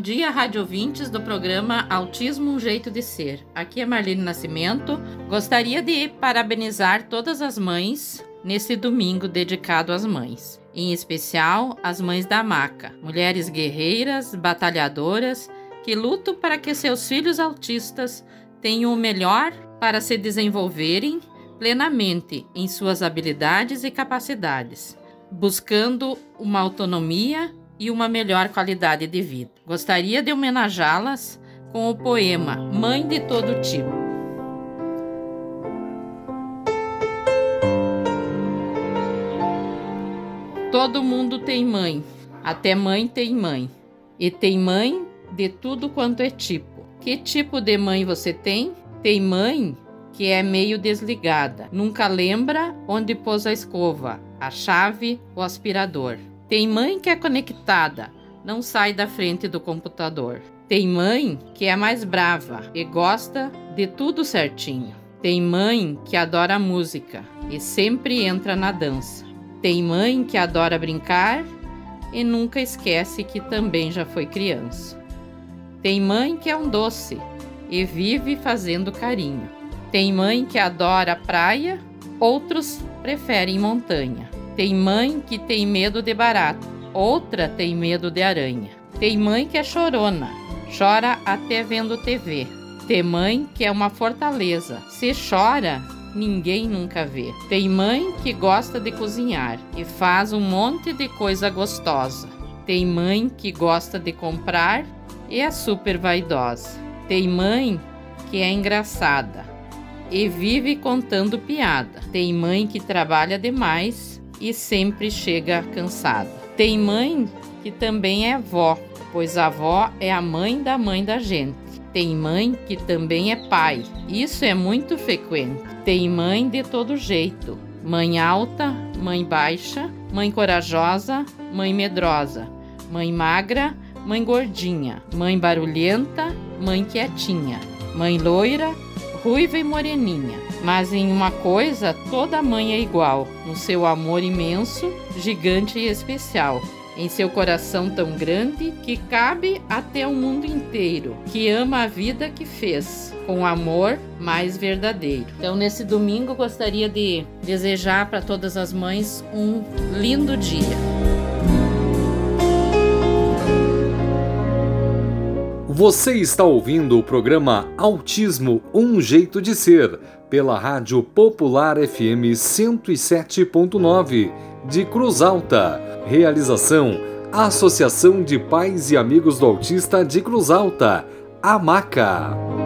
dia, rádio ouvintes do programa Autismo Um Jeito de Ser. Aqui é Marlene Nascimento. Gostaria de parabenizar todas as mães nesse domingo dedicado às mães, em especial as mães da maca, mulheres guerreiras, batalhadoras que lutam para que seus filhos autistas tenham o melhor para se desenvolverem plenamente em suas habilidades e capacidades, buscando uma autonomia e uma melhor qualidade de vida. Gostaria de homenageá-las com o poema Mãe de Todo Tipo. Todo mundo tem mãe, até mãe tem mãe, e tem mãe de tudo quanto é tipo. Que tipo de mãe você tem? Tem mãe que é meio desligada, nunca lembra onde pôs a escova, a chave, o aspirador. Tem mãe que é conectada, não sai da frente do computador. Tem mãe que é mais brava e gosta de tudo certinho. Tem mãe que adora música e sempre entra na dança. Tem mãe que adora brincar e nunca esquece que também já foi criança. Tem mãe que é um doce e vive fazendo carinho. Tem mãe que adora praia, outros preferem montanha. Tem mãe que tem medo de barato, outra tem medo de aranha. Tem mãe que é chorona, chora até vendo TV. Tem mãe que é uma fortaleza, se chora, ninguém nunca vê. Tem mãe que gosta de cozinhar e faz um monte de coisa gostosa. Tem mãe que gosta de comprar e é super vaidosa. Tem mãe que é engraçada e vive contando piada. Tem mãe que trabalha demais e sempre chega cansada. Tem mãe que também é vó, pois a avó é a mãe da mãe da gente. Tem mãe que também é pai, isso é muito frequente. Tem mãe de todo jeito: mãe alta, mãe baixa, mãe corajosa, mãe medrosa, mãe magra, mãe gordinha, mãe barulhenta, mãe quietinha, mãe loira, ruiva e moreninha. Mas em uma coisa, toda mãe é igual: no seu amor imenso, gigante e especial. Em seu coração tão grande que cabe até o mundo inteiro, que ama a vida que fez, com amor mais verdadeiro. Então, nesse domingo, gostaria de desejar para todas as mães um lindo dia. Você está ouvindo o programa Autismo Um Jeito de Ser, pela Rádio Popular FM 107.9, de Cruz Alta. Realização: Associação de Pais e Amigos do Autista de Cruz Alta, AMACA.